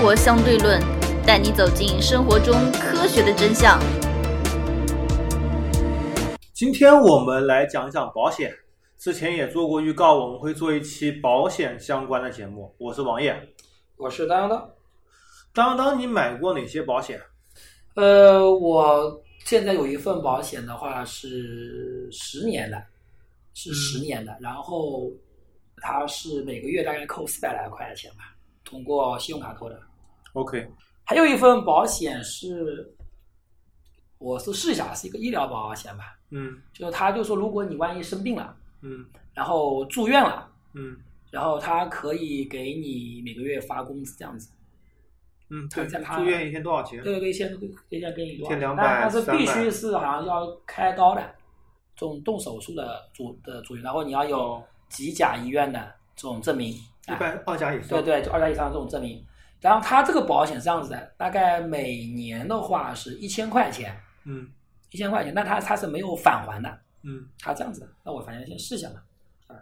活相对论》，带你走进生活中科学的真相。今天我们来讲讲保险。之前也做过预告，我们会做一期保险相关的节目。我是王爷，我是当当。当当，你买过哪些保险？呃，我现在有一份保险的话是十年的，是十年的，然后它是每个月大概扣四百来块钱吧，通过信用卡扣的。OK，还有一份保险是，我是试一下，是一个医疗保险吧，嗯就是他就说如果你万一生病了，嗯然后住院了，嗯然后他可以给你每个月发工资这样子。嗯，对，住院一天多少钱？对对，先先先给你多少一天200但但是必须是好像要开刀的，这种动手术的住的住院，然后你要有哦几甲医院的这种证明，一哎般二甲以上。对对，就二甲以上的这种证明。然后它这个保险是这样子的，大概每年的话是一千块钱，嗯一千块钱，那它它是没有返还的，嗯，它这样子的。那我反正先试一下嘛，啊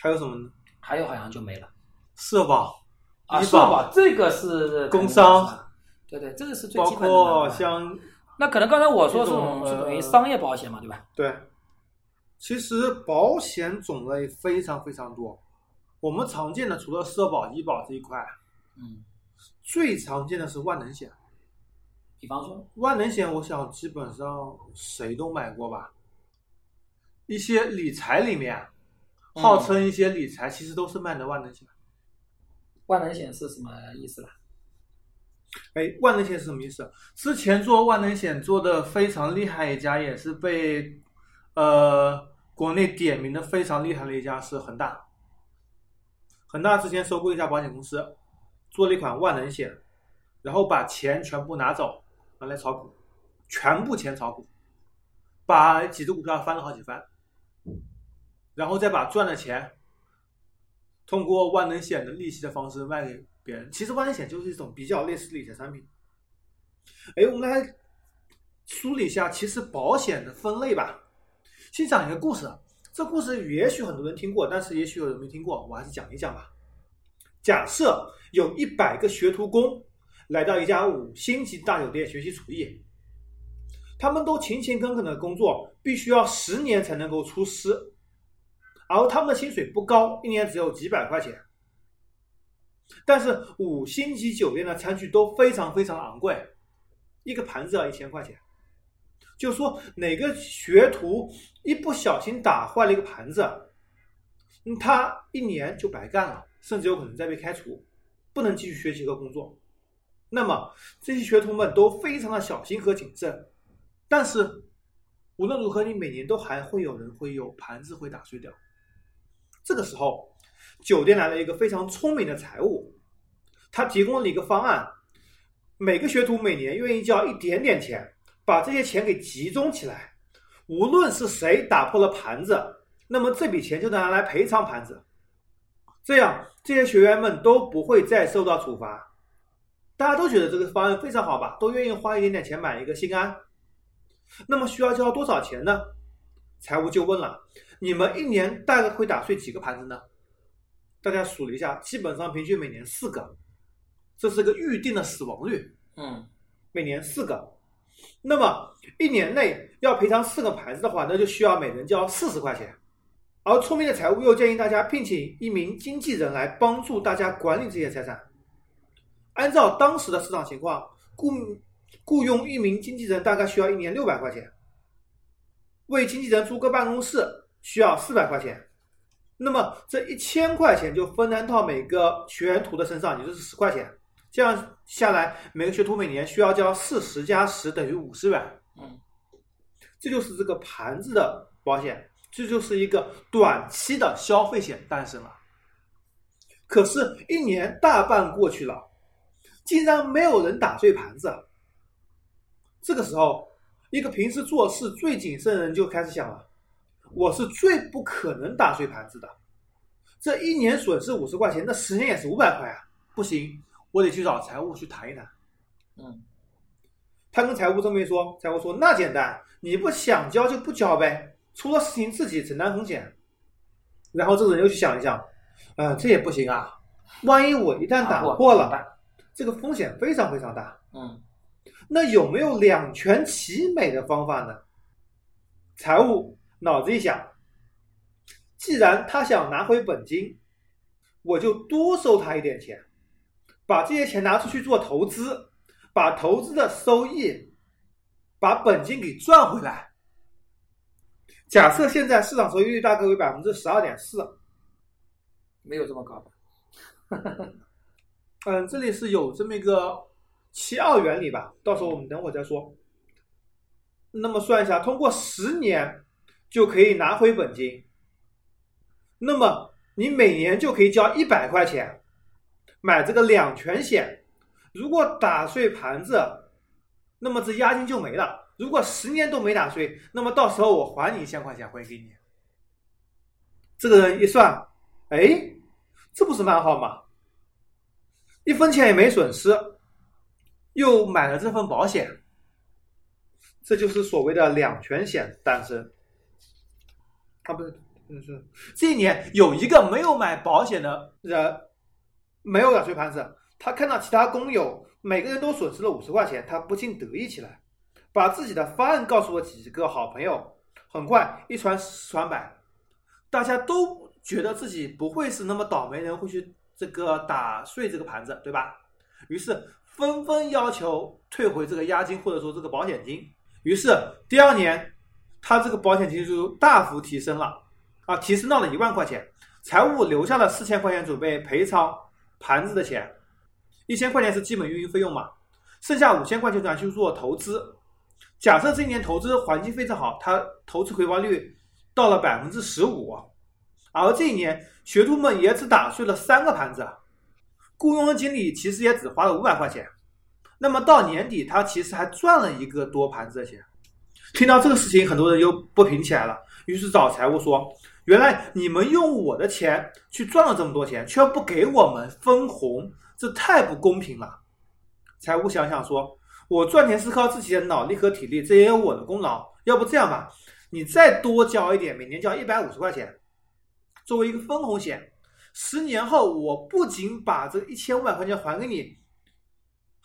还有什么呢？还有好像就没了社保、啊。医社保这个是工伤，对对，这个是最包基本的括。像那可能刚才我说这这种种是等于呃商业保险嘛，对吧？对，其实保险种类非常非常多。我们常见的除了社保、医保这一块，嗯，最常见的是万能险。比方说，万能险，我想基本上谁都买过吧。一些理财里面，嗯号称一些理财，其实都是卖的万能险。万能险是什么意思啦？哎，万能险是什么意思？之前做万能险做的非常厉害一家，也是被呃国内点名的非常厉害的一家是恒大。恒大之前收购一家保险公司，做了一款万能险，然后把钱全部拿走，拿来炒股，全部钱炒股，把几只股票翻了好几番，然后再把赚的钱通过万能险的利息的方式卖给别人。其实万能险就是一种比较类似的理财产品。哎，我们来梳理一下，其实保险的分类吧。先讲一个故事，这故事也许很多人听过，但是也许有人没听过，我还是讲一讲吧。假设有一百个学徒工来到一家五星级大酒店学习厨艺，他们都勤勤恳恳的工作，必须要十年才能够出师，而他们的薪水不高，一年只有几百块钱。但是五星级酒店的餐具都非常非常昂贵，一个盘子要一千块钱。就说哪个学徒一不小心打坏了一个盘子，他一年就白干了，甚至有可能再被开除，不能继续学习和工作。那么这些学徒们都非常的小心和谨慎，但是无论如何，你每年都还会有人会有盘子会打碎掉。这个时候，酒店来了一个非常聪明的财务，他提供了一个方案，每个学徒每年愿意交一点点钱，把这些钱给集中起来，无论是谁打破了盘子，那么这笔钱就拿来赔偿盘子，这样这些学员们都不会再受到处罚。大家都觉得这个方案非常好吧，都愿意花一点点钱买一个心安。那么需要交多少钱呢？财务就问了，你们一年大概会打碎几个盘子呢？大家数了一下，基本上平均每年四个，这是个预定的死亡率，嗯，每年四个。那么一年内要赔偿四个盘子的话，那就需要每人交四十块钱。而聪明的财务又建议大家聘请一名经纪人来帮助大家管理这些财产。按照当时的市场情况，雇雇佣一名经纪人大概需要一年六百块钱，为经纪人租个办公室需要四百块钱。那么这一千块钱就分摊到每个学员徒的身上，也就是十块钱。这样下来，每个学徒每年需要交四十加十等于五十元。嗯，这就是这个盘子的保险，这就是一个短期的消费险诞生了。可是，一年大半过去了，竟然没有人打碎盘子。这个时候，一个平时做事最谨慎的人就开始想了：我是最不可能打碎盘子的。这一年损失五十块钱，那十年也是五百块啊！不行，我得去找财务去谈一谈。嗯，他跟财务这么一说，财务说：“那简单，你不想交就不交呗，出了事情自己承担风险。”然后这个人又去想一想，呃，这也不行啊，万一我一旦打破了，这个风险非常非常大。嗯那有没有两全其美的方法呢？财务脑子一想，既然他想拿回本金，我就多收他一点钱，把这些钱拿出去做投资，把投资的收益，把本金给赚回来。假设现在市场收益率大概为百分之十二点四，没有这么高吧？嗯，这里是有这么一个七二原理吧，到时候我们等会儿再说。那么算一下，通过十年就可以拿回本金。那么你每年就可以交一百块钱买这个两全险。如果打碎盘子，那么这押金就没了。如果十年都没打碎，那么到时候我还你一千块钱回给你。这个人一算，哎，这不是蛮好吗？一分钱也没损失，又买了这份保险，这就是所谓的两全险诞生。啊，不是，不是，这一年有一个没有买保险的人，没有打碎盘子，他看到其他工友每个人都损失了五十块钱，他不禁得意起来，把自己的方案告诉了几个好朋友，很快一传十传百，大家都觉得自己不会是那么倒霉人，会去这个打碎这个盘子，对吧？于是纷纷要求退回这个押金或者说这个保险金。于是第二年，他这个保险金就大幅提升了，啊，提升到了一万块钱。财务留下了四千块钱准备赔偿盘子的钱，一千块钱是基本运营费用嘛，剩下五千块钱拿去做投资。假设这一年投资环境非常好，他投资回报率到了百分之十五，而这一年学徒们也只打碎了三个盘子，雇佣的经理其实也只花了五百块钱。那么到年底，他其实还赚了一个多盘子的钱。听到这个事情，很多人又不平起来了，于是找财务说：“原来你们用我的钱去赚了这么多钱，却不给我们分红，这太不公平了。”财务想想说：“我赚钱是靠自己的脑力和体力，这也有我的功劳。要不这样吧，你再多交一点，每年交一百五十块钱，作为一个分红险。十年后，我不仅把这一千五百块钱还给你。”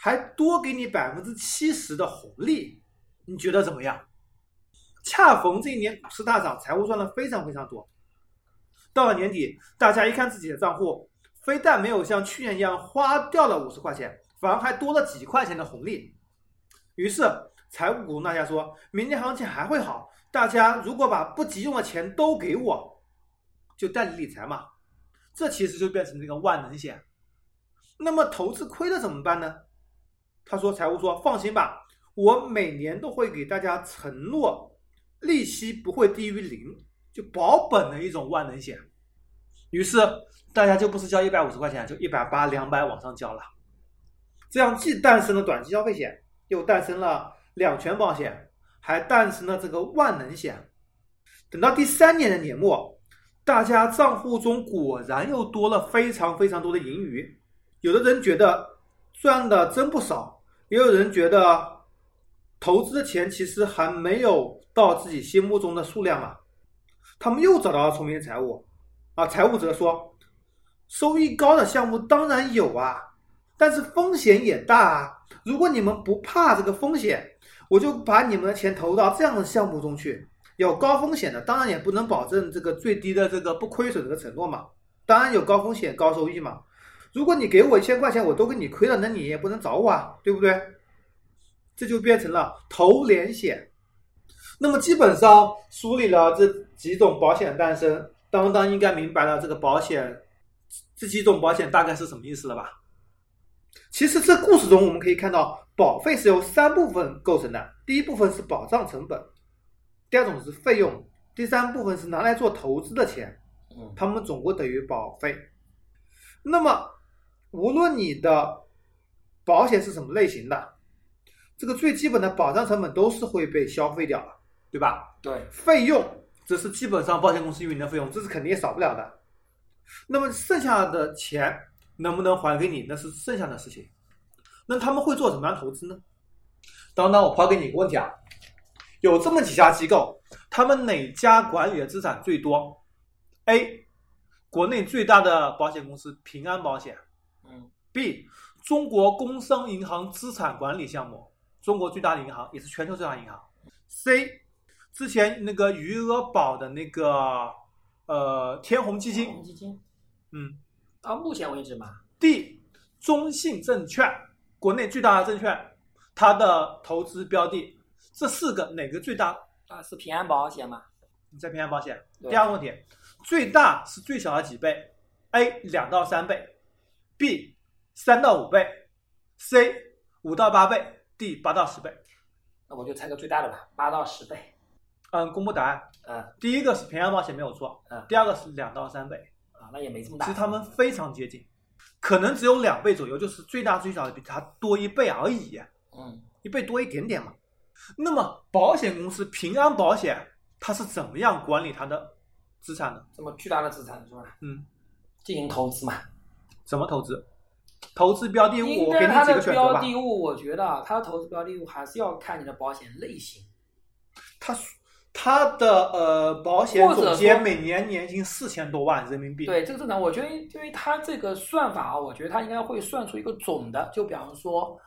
还多给你百分之七十的红利，你觉得怎么样？恰逢这一年股市大涨，财务赚了非常非常多。到了年底，大家一看自己的账户，非但没有像去年一样花掉了五十块钱，反而还多了几块钱的红利。于是财务股东大家说，明年行情还会好，大家如果把不急用的钱都给我，就代理理财嘛。这其实就变成这个万能险。那么投资亏了怎么办呢？他说：“财务说，放心吧，我每年都会给大家承诺，利息不会低于零，就保本的一种万能险。于是大家就不是交一百五十块钱，就一百八、两百往上交了。这样既诞生了短期消费险，又诞生了两全保险，还诞生了这个万能险。等到第三年的年末，大家账户中果然又多了非常非常多的盈余。有的人觉得赚的真不少。”也有人觉得，投资的钱其实还没有到自己心目中的数量嘛。他们又找到了聪明财务，啊，财务则说，收益高的项目当然有啊，但是风险也大啊。如果你们不怕这个风险，我就把你们的钱投到这样的项目中去。有高风险的，当然也不能保证这个最低的这个不亏损这个承诺嘛。当然有高风险高收益嘛。如果你给我一千块钱，我都给你亏了，那你也不能找我啊，对不对？这就变成了投连险。那么基本上梳理了这几种保险诞生，当当应该明白了这个保险这几种保险大概是什么意思了吧？其实这故事中我们可以看到，保费是由三部分构成的。第一部分是保障成本，第二种是费用，第三部分是拿来做投资的钱。嗯，它们总共等于保费。那么无论你的保险是什么类型的，这个最基本的保障成本都是会被消费掉的，对吧？对，费用这是基本上保险公司运营的费用，这是肯定也少不了的。那么剩下的钱能不能还给你，那是剩下的事情。那他们会做什么样投资呢？当当，我抛给你一个问题啊，有这么几家机构，他们哪家管理的资产最多？A. 国内最大的保险公司平安保险。嗯 B. 中国工商银行资产管理项目，中国最大的银行，也是全球最大的银行。C，之前那个余额宝的那个呃天弘基金，基金嗯。到目前为止嘛，D，中信证券，国内最大的证券，它的投资标的，这四个哪个最大？啊是平安保险嘛，你在平安保险。第二个问题，最大是最小的几倍？A 两到三倍，B 三到五倍，C 五到八倍，D 八到十倍。那我就猜个最大的吧，八到十倍。嗯，公布答案。嗯第一个是平安保险没有错，嗯第二个是两到三倍，啊，那也没这么大。其实他们非常接近，可能只有两倍左右，就是最大最小的比它多一倍而已。嗯一倍多一点点嘛。那么保险公司平安保险它是怎么样管理它的资产的？这么巨大的资产是吧？嗯，进行投资嘛。怎么投资？投资标的物，我给你几个选择吧。标的物，我觉得啊，它的投资标的物还是要看你的保险类型。它它的呃保险总监每年年薪四千多万人民币。，对，这个正常。我觉得，因为他这个算法啊，我觉得他应该会算出一个总的。就比方说，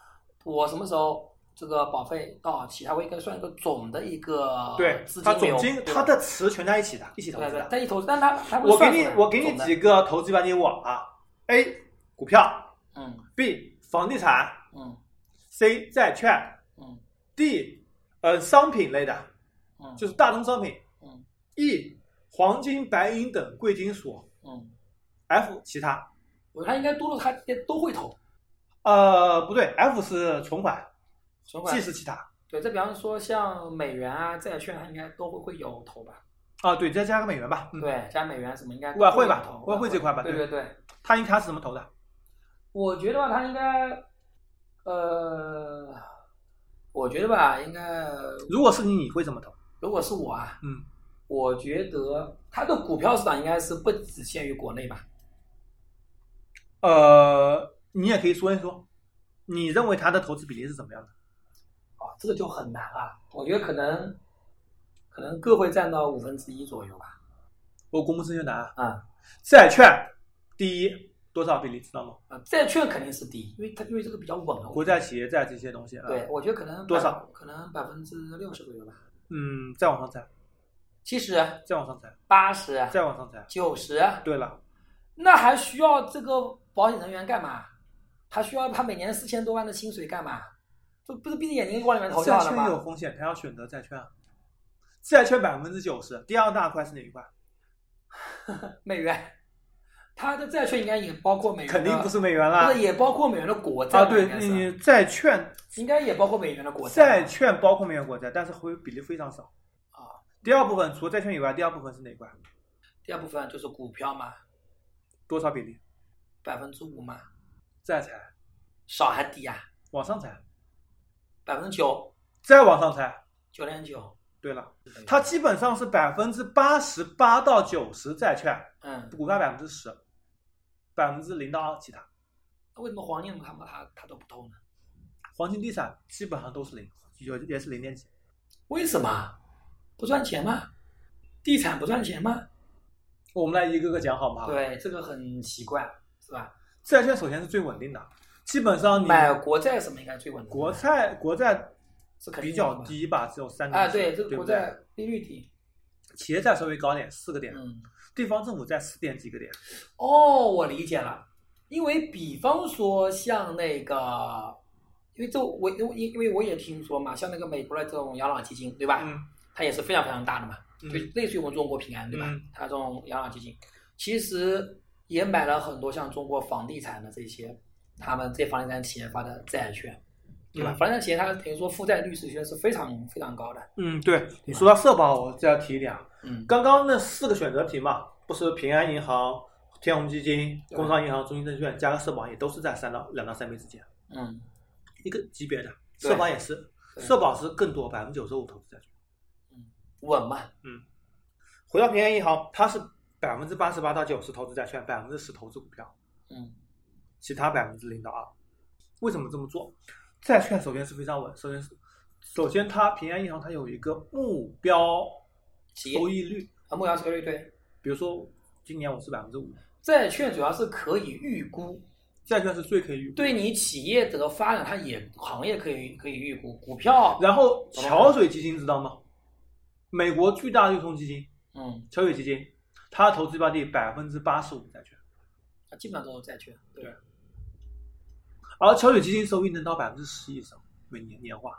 我什么时候这个保费到期，他会应该算一个总的一个对资，金流它总金对吧它的词全在一起的，一起投资的，。在一投资，但他他会我给你我给你几个投资标的物啊：A 股票嗯，B 房地产嗯，C 债券嗯，D 呃商品类的，嗯，就是大宗商品。嗯 E 黄金、白银等贵金属嗯，，F 其他。我觉得它应该多了，它也都会投呃，不对，F 是存款存款，G 是其他。对，再比方说像美元啊、债券，它应该都会会有投吧？啊，对，再加个美元吧。嗯，对，加美元什么应该外汇吧外汇这块吧对对对对，他应该是怎么投的？我觉得吧，他应该，呃，我觉得吧，应该，如果是你，你会怎么投？如果是我啊，嗯，我觉得它的股票市场应该是不只限于国内吧？呃，你也可以说一说，你认为他的投资比例是怎么样的？哦，这个就很难了。我觉得可能，可能各会占到五分之一左右吧。我公布正确答案。啊、债券第一多少比例知道吗？啊，债券肯定是低，因为它因为这个比较稳啊。国债、企业债这些东西。啊对，，我觉得可能多少？可能百分之六十左右吧。嗯，再往上猜，七十、再往上猜，八十、再往上猜。九十，对了，那还需要这个保险人员干嘛？他需要他每年四千多万的薪水干嘛？这不是闭着眼睛往里面投就债券？有风险，他要选择债券啊。债券百分之九十，第二大块是哪一块？美元，他的债券应该也包括美元，肯定不是美元啦那。也包括美元的国债啊，对你债券应该也包括美元的国债债券包括美元国债，但是会比例非常少。啊。第二部分除了债券以外，第二部分是哪一块？第二部分就是股票嘛，多少比例？百分之五嘛，再猜，少还低啊？往上猜，百分之九，再往上猜。九点九。对了，它基本上是百分之八十八到九十债券，嗯，股票百分之十，百分之零到二其他。那为什么黄金他们他他都不投呢？黄金、地产基本上都是零，有也是零点几。为什么？不赚钱吗？地产不赚钱吗？我们来一个个讲好吗？，对，这个很奇怪，是吧？债券首先是最稳定的，基本上你买国债什么应该最稳定的？国债国债是比较低吧，只有三啊，对，这个国债利率低。企业债稍微高点，四个点，嗯，地方政府债四点几个点。哦，我理解了，因为比方说像那个，因为这我因因为我也听说嘛，像那个美国的这种养老基金，对吧？嗯它也是非常非常大的嘛，嗯就类似于我们中国平安，对吧？嗯它这种养老基金，其实也买了很多像中国房地产的这些，他们这房地产企业发的债券，对吧？嗯房地产企业它等于说负债率是其实是非常非常高的，嗯，对你说到社保，我再要提一点啊，嗯，刚刚那四个选择题嘛，不是平安银行、天弘基金、工商银行、中信证券加个社保，也都是在三到两到三倍之间，嗯，一个级别的。社保也是，社保是更多，百分之九十五投资债券。嗯稳嘛，嗯回到平安银行，它是百分之八十八到九十投资债券，百分之十投资股票，嗯其他百分之零到二。为什么这么做？债券首先是非常稳，首先是首先它平安银行它有一个目标收益率，啊，目标收益率对，比如说今年我是百分之五，债券主要是可以预估，债券是最可以预估。对你企业这个发展，它也行业可以可以预估，股票，然后桥水基金知道吗？美国巨大的对冲基金嗯，桥水基金，它投资标的百分之八十五债券，它基本上都是债券，对，而桥水基金收益能到百分之十以上，每年年化。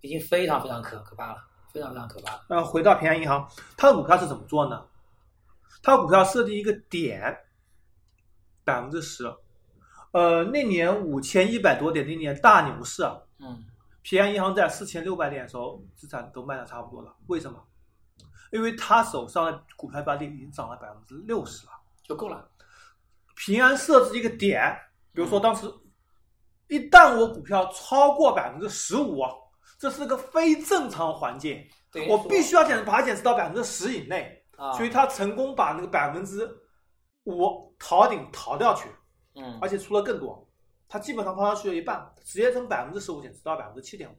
已经非常非常可可怕了，非常非常可怕了。呃，回到平安银行，它的股票是怎么做呢？它的股票设定一个点，百分之十。呃，那年五千一百多点，那年大牛市啊，嗯，平安银行在四千六百点的时候，资产都卖的差不多了。为什么？因为他手上的股票标的已经涨了百分之六十了。就够了。平安设置一个点，比如说当时一旦我股票超过百分之十五，这是个非正常环境，我必须要减把它减持到百分之十以内，啊，所以他成功把那个百分之五逃顶逃掉去，嗯。而且出了更多，他基本上抛上去了一半，直接从百分之十五减持到百分之七点五，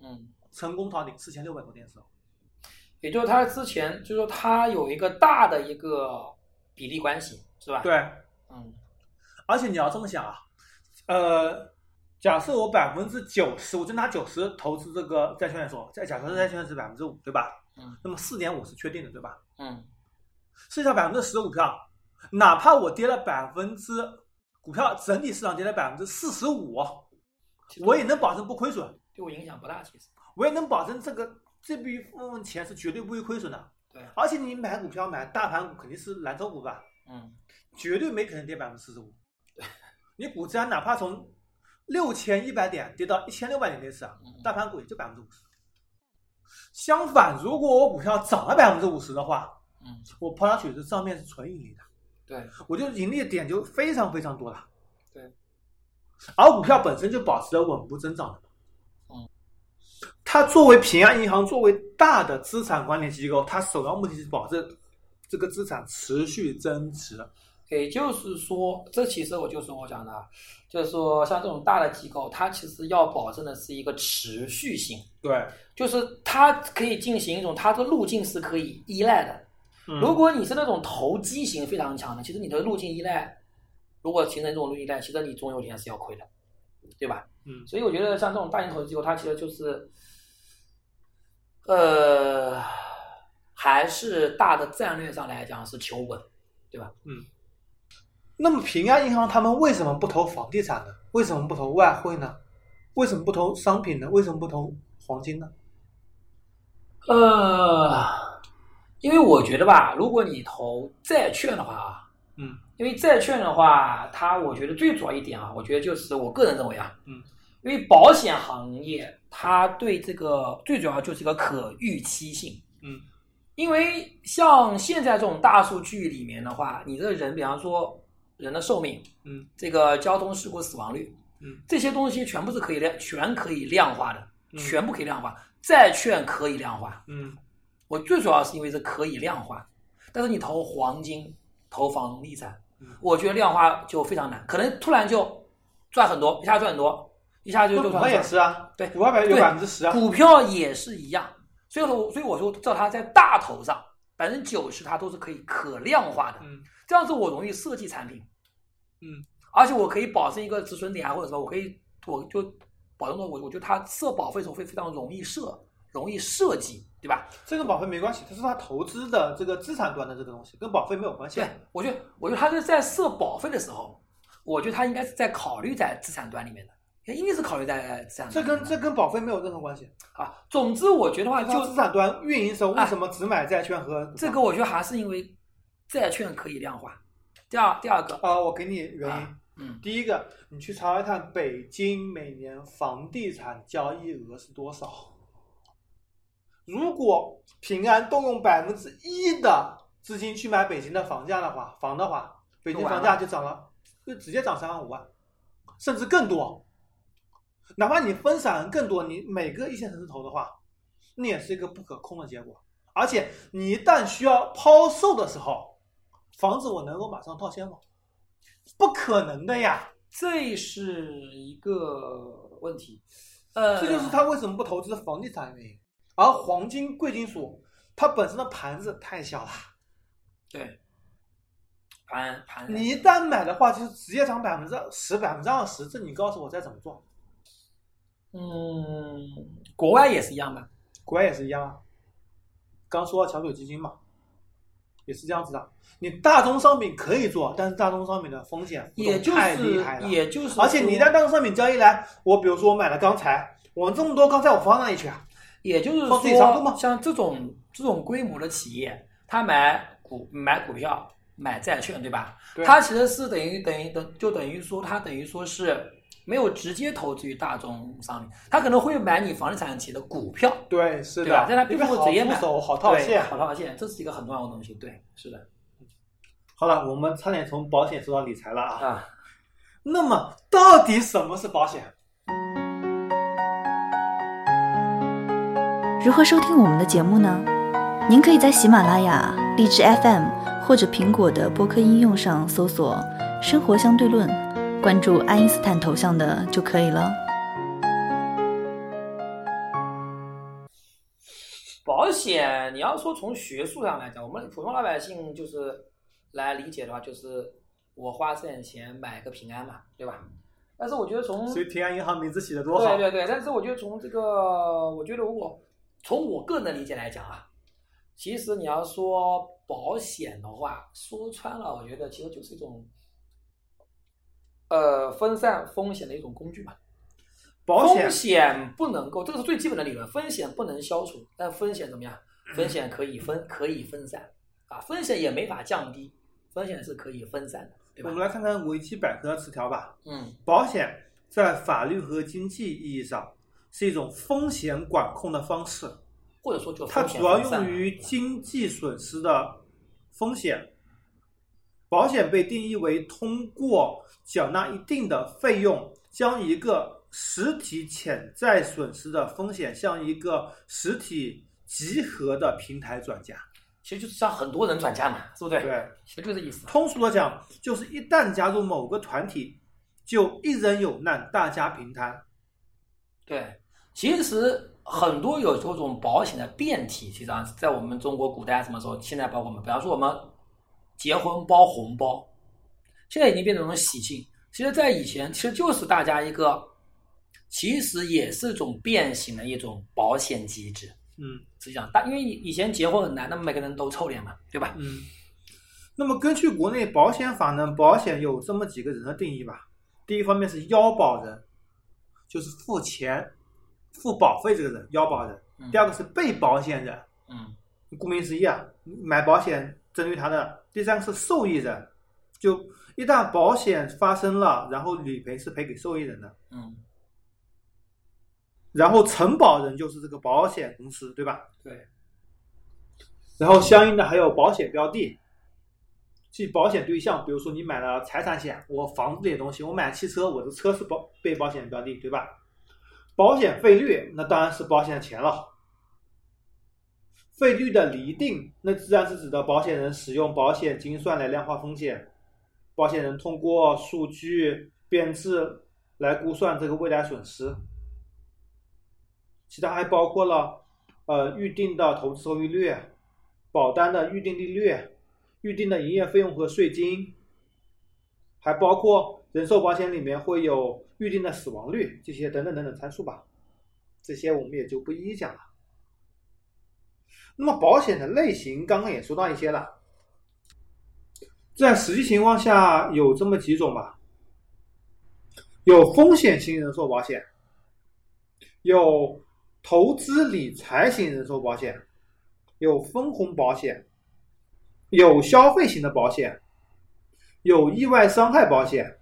嗯，成功逃顶四千六百多点的时候，也就是他之前就是说他有一个大的一个比例关系，是吧？，对，嗯。而且你要这么想啊，呃，假设我百分之九十，我就拿九十投资这个债券来说，再假设债券是百分之五，对吧？嗯那么四点五是确定的，对吧？嗯剩下百分之十的股票，哪怕我跌了百分之股票整体市场跌了百分之四十五，我也能保证不亏损，对我影响不大，其实。我也能保证这个这笔部分钱是绝对不会亏损的。对，而且你买股票买大盘股肯定是蓝筹股吧，嗯绝对没可能跌百分之四十五。你股价哪怕从六千一百点跌到一千六百点那次啊嗯，大盘股也就百分之五十。相反，如果我股票涨了百分之五十的话，嗯，我抛上去这账面是纯盈利的，对，我就盈利的点就非常非常多了。对，而股票本身就保持着稳步增长的。嗯，它作为平安银行作为大的资产管理机构，它首要目的是保证这个资产持续增值。也就是说，这其实我就是我讲的啊，就是说像这种大的机构，它其实要保证的是一个持续性，对，就是它可以进行一种它的路径是可以依赖的。嗯如果你是那种投机型非常强的，其实你的路径依赖，如果形成这种路径依赖，其实你总有一天是要亏的，对吧？嗯所以我觉得像这种大型投资机构，它其实就是，呃，还是大的战略上来讲是求稳，对吧？那么平安银行他们为什么不投房地产呢？为什么不投外汇呢？为什么不投商品呢？为什么不投黄金呢？呃，因为我觉得吧，如果你投债券的话啊，嗯，因为债券的话，它我觉得最主要一点啊，我觉得就是我个人认为啊，嗯，因为保险行业它对这个最主要就是一个可预期性，嗯，因为像现在这种大数据里面的话，你这个人，比方说人的寿命，嗯，这个交通事故死亡率，嗯，这些东西全部是可以量，全可以量化的，嗯。全部可以量化，债券可以量化。嗯。我最主要是因为是可以量化，但是你投黄金、投房地产嗯，我觉得量化就非常难，可能突然就赚很多，一下赚很多，一下就就赚那股票也是啊，对股票百有对百分之十啊，股票也是一样，所以说，所以我说，叫它在大头上，百分之九十它都是可以可量化的，嗯这样子我容易设计产品，嗯，而且我可以保证一个止损点啊，或者说我可以，我就保证的我我觉得它设保费的时候会非常容易设，容易设计，对吧？这跟保费没关系，这是他投资的这个资产端的这个东西，跟保费没有关系。对，我觉得，我觉得他是在设保费的时候，我觉得他应该是在考虑在资产端里面的，一定是考虑在资产这端里面的。跟这跟保费没有任何关系。啊，总之我觉得话就就资产端运营时候哎为什么只买债券和这个，我觉得还是因为债券可以量化。第二，第二个，啊，我给你原因。啊嗯，第一个，你去查查看北京每年房地产交易额是多少。如果平安动用百分之一的资金去买北京的房价的话，房的话，北京房价就涨了，就直接涨三万五万，甚至更多。哪怕你分散更多，你每个一线城市投的话，那也是一个不可控的结果。而且你一旦需要抛售的时候，房子我能够马上套现吗？不可能的呀！这是一个问题。呃，这就是他为什么不投资房地产的原因。而黄金贵金属，它本身的盘子太小了，对盘盘。你一旦买的话，就是直接涨百分之十、百分之二十，这你告诉我再怎么做？嗯，国外也是一样的。国外也是一样啊。刚说到桥水基金嘛，也是这样子的。你大宗商品可以做，但是大宗商品的风险也就太厉害是了。也就是，而且你在大宗商品交易来，我比如说我买了钢材，我这么多钢材我放哪里去啊？也就是放自己吗说，像这种这种规模的企业，他买股买股票、买债券，对吧？对它其实是等于等于等就等于说，他等于说是没有直接投资于大宗商品，他可能会买你房地产企业的股票，对，是的？但他并不会直接买，出手，好套现。好套现，这是一个很重要的东西。对，是的好了，我们差点从保险说到理财了啊。啊。那么，到底什么是保险？如何收听我们的节目呢？您可以在喜马拉雅、荔枝 FM 或者苹果的播客应用上搜索“生活相对论”，关注爱因斯坦头像的就可以了。保险，你要说从学术上来讲，我们普通老百姓就是来理解的话，就是我花这点钱买个平安嘛，对吧？但是我觉得从所以平安银行名字起的多好。对对对，但是我觉得从这个，我觉得如果从我个人的理解来讲啊，其实你要说保险的话，说穿了，我觉得其实就是一种呃分散风险的一种工具嘛。保险风险不能够，这个是最基本的理论，风险不能消除，但风险怎么样？风险可以分，可以分散啊，风险也没法降低，风险是可以分散的，对吧我们？来看看维基百科的词条吧。嗯，保险在法律和经济意义上是一种风险管控的方式，或者说就它主要用于经济损失的风险。保险被定义为通过缴纳一定的费用，将一个实体潜在损失的风险向一个实体集合的平台转嫁。其实就是向很多人转嫁嘛，是不对？对，其实就是这意思。通俗的讲，就是一旦加入某个团体，就一人有难，大家平摊。对，其实很多有这种保险的变体，其实上在我们中国古代什么时候，现在包括我们，比方说我们结婚包红包，现在已经变成一种喜庆。其实，在以前，其实就是大家一个，其实也是一种变形的一种保险机制。嗯实际上，大因为以前结婚很难，那么每个人都凑脸嘛，对吧？嗯。那么根据国内保险法呢，保险有这么几个人的定义吧。第一方面是腰保人，就是付钱、付保费这个人，腰保人。嗯第二个是被保险人，嗯顾名思义啊，买保险针对他的。第三个是受益人，就一旦保险发生了，然后理赔是赔给受益人的。嗯，然后承保人就是这个保险公司，对吧？对，然后相应的还有保险标的，即保险对象，比如说你买了财产险，我房子这些东西，我买汽车，我的车是保被保险标的，对吧？保险费率那当然是保险的钱了。费率的厘定，那自然是指的保险人使用保险精算来量化风险，保险人通过数据编制来估算这个未来损失。其他还包括了呃预定的投资收益率、保单的预定利率、预定的营业费用和税金，还包括人寿保险里面会有预定的死亡率这些等等等等参数吧。这些我们也就不一一讲了。那么保险的类型刚刚也说到一些了，在实际情况下有这么几种吧，有风险型人寿保险，有投资理财型人寿保险，有分红保险，有消费型的保险，有意外伤害保险，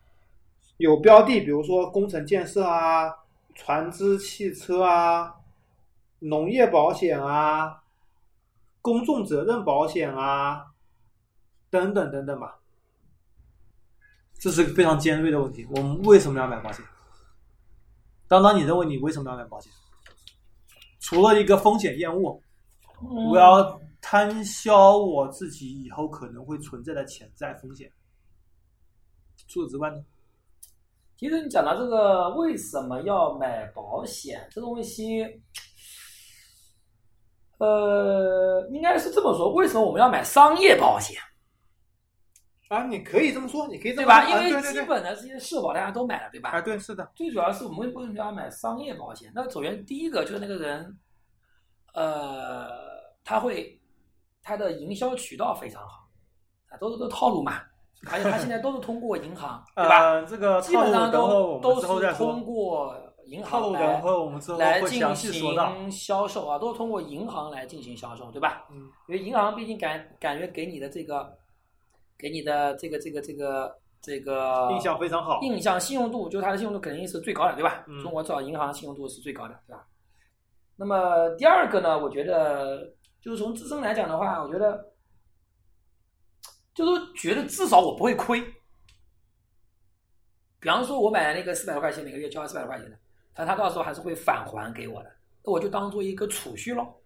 有标的，比如说工程建设啊、船只、汽车啊、农业保险啊、公众责任保险啊，等等等等吧。这是个非常尖锐的问题。我们为什么要买保险？当当，你认为你为什么要买保险？除了一个风险厌恶，嗯我要摊销我自己以后可能会存在的潜在风险。除此之外呢？其实你讲到这个为什么要买保险这东西，呃，应该是这么说：为什么我们要买商业保险？啊，你可以这么说，你可以这么说，对吧？因啊为基本的这些社保大家都买了，对吧？啊，对，是的，最主要是我们为什么要买商业保险？那首先第一个就是那个人，呃，他会他的营销渠道非常好，啊，都是都套路嘛，而且他现在都是通过银行，对吧？呃，这个基本上都都是通。过银行来进。行销售啊，都是通过银行来进行销售，对吧？嗯因为银行毕竟感感觉给你的这个，给你的这个这个这个这个印象非常好。印象信用度，就是它的信用度肯定是最高的，对吧？嗯中国至少银行信用度是最高的，对吧？那么第二个呢，我觉得就是从自身来讲的话，我觉得就是觉得至少我不会亏。比方说，我买了那个四百多块钱，每个月交四百多块钱的，但他到时候还是会返还给我的，那我就当做一个储蓄咯。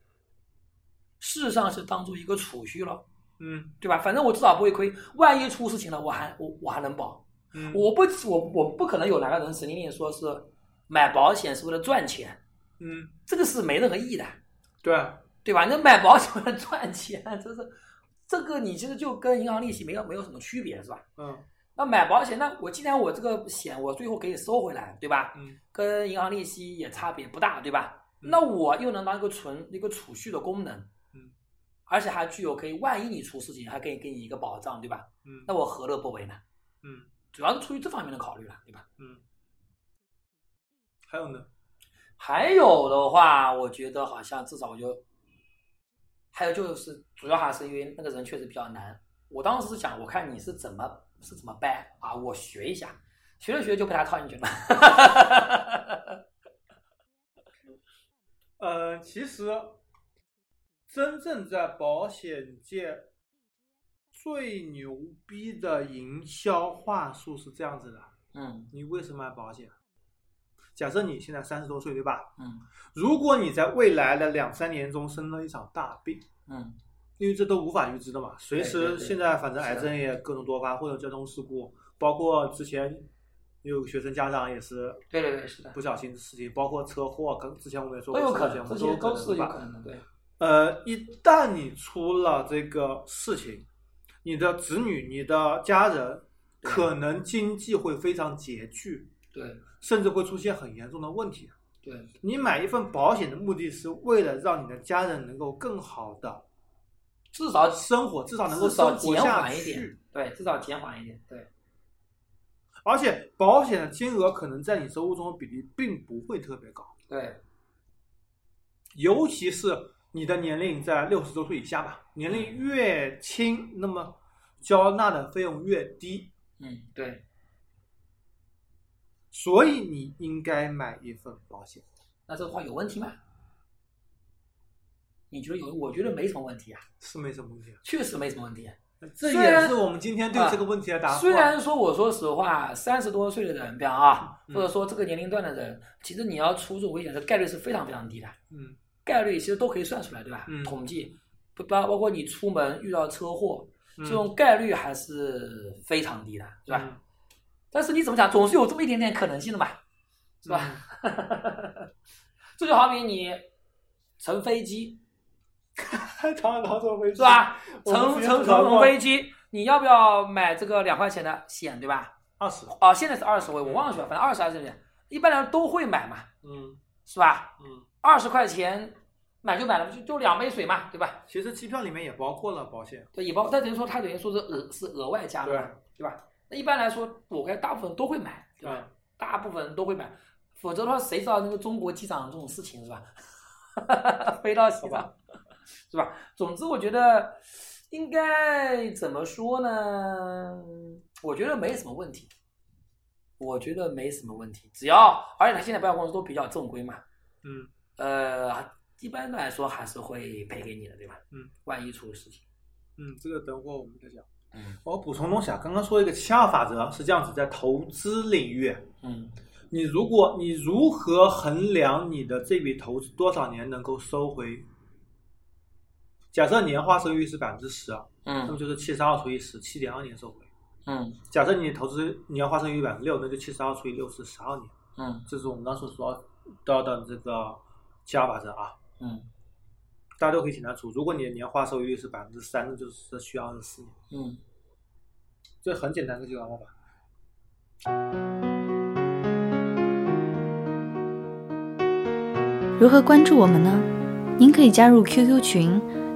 事实上是当做一个储蓄咯，嗯对吧？反正我至少不会亏，万一出事情了，我还我我还能保。嗯，我不我我不可能有哪个人神经病说是买保险是为了赚钱，嗯，这个是没任何意义的，对，对吧？那买保险为了赚钱，这是这个你其实就跟银行利息没有没有什么区别，是吧？嗯那买保险，那我既然我这个险我最后可以收回来，对吧？嗯跟银行利息也差别不大，对吧？嗯那我又能当一个存一个储蓄的功能，嗯，而且还具有可以万一你出事情还可以给你一个保障，对吧？嗯那我何乐不为呢？嗯主要是出于这方面的考虑了，对吧？嗯，还有呢？还有的话，我觉得好像至少我就，还有就是主要还是因为那个人确实比较难。我当时是想，我看你是怎么是怎么掰啊，我学一下，学着学着就被他套进去了。呃，其实真正在保险界最牛逼的营销话术是这样子的：嗯你为什么买保险？假设你现在三十多岁，对吧？嗯如果你在未来的两三年中生了一场大病，嗯因为这都无法预知的嘛，随时现在反正癌症也各种多发，或者交通事故，包括之前有学生家长也是对对对，是的，不小心的事情，包括车祸，跟之前我们也说都过，有可能，这些都是有可能的，对，呃，一旦你出了这个事情，你的子女、你的家人可能经济会非常拮据，对甚至会出现很严重的问题。对。你买一份保险的目的是为了让你的家人能够更好的至少生活，至少能够至少减生活下缓一点。，对，至少减缓一点，对而且保险的金额可能在你收入中的比例并不会特别高，对尤其是你的年龄在六十周岁以下吧，年龄越轻，那么交纳的费用越低。嗯对。所以你应该买一份保险。那这话有问题吗？你觉得有？我觉得没什么问题啊，是没什么问题啊，确实没什么问题、啊。这也是我们今天对这个问题的答复。虽然说我说实话，三十多岁的人，比方啊，嗯或者说这个年龄段的人，其实你要出这种危险的概率是非常非常低的，嗯概率其实都可以算出来，对吧？嗯统计不包包括你出门遇到车祸，嗯这种概率还是非常低的，对吧？嗯但是你怎么讲，总是有这么一点点可能性的嘛，是吧？这就好比你乘飞机，常常坐飞机是？吧？乘乘乘吐槽过飞机，你要不要买这个两块钱的险，对吧？二十。啊，现在是二十，我我忘记了，反正二十还是什么？一般人都会买嘛，嗯是吧？嗯，二十块钱买就买了，就就两杯水嘛，对吧？其实机票里面也包括了保险。对，也包，但等于说它等于说是额是额外加的嘛，对吧？那一般来说，我看大部分都会买，对吧？嗯大部分都会买，否则的话，谁知道那个中国机长这种事情是吧？飞到西好吧藏，是吧？总之，我觉得应该怎么说呢？我觉得没什么问题，我觉得没什么问题，只要而且他现在保险公司都比较正规嘛，嗯呃，一般来说还是会赔给你的，对吧？嗯，万一出事情，嗯，这个等会儿我们再讲。嗯我补充东西啊，刚刚说一个七二法则是这样子，在投资领域，嗯你如果你如何衡量你的这笔投资多少年能够收回？假设年化收益率是百分之十，嗯那么嗯就是七十二除以十，七点二年收回。嗯假设你投资年化收益率百分之六，那就七十二除以六是十二年。嗯这是我们刚所说到的这个七二法则啊，嗯大家都可以简单除。如果你的年化收益率是百分之三，那就是需要二十四年。嗯这很简单的计算方法。如何关注我们呢？您可以加入 QQ 群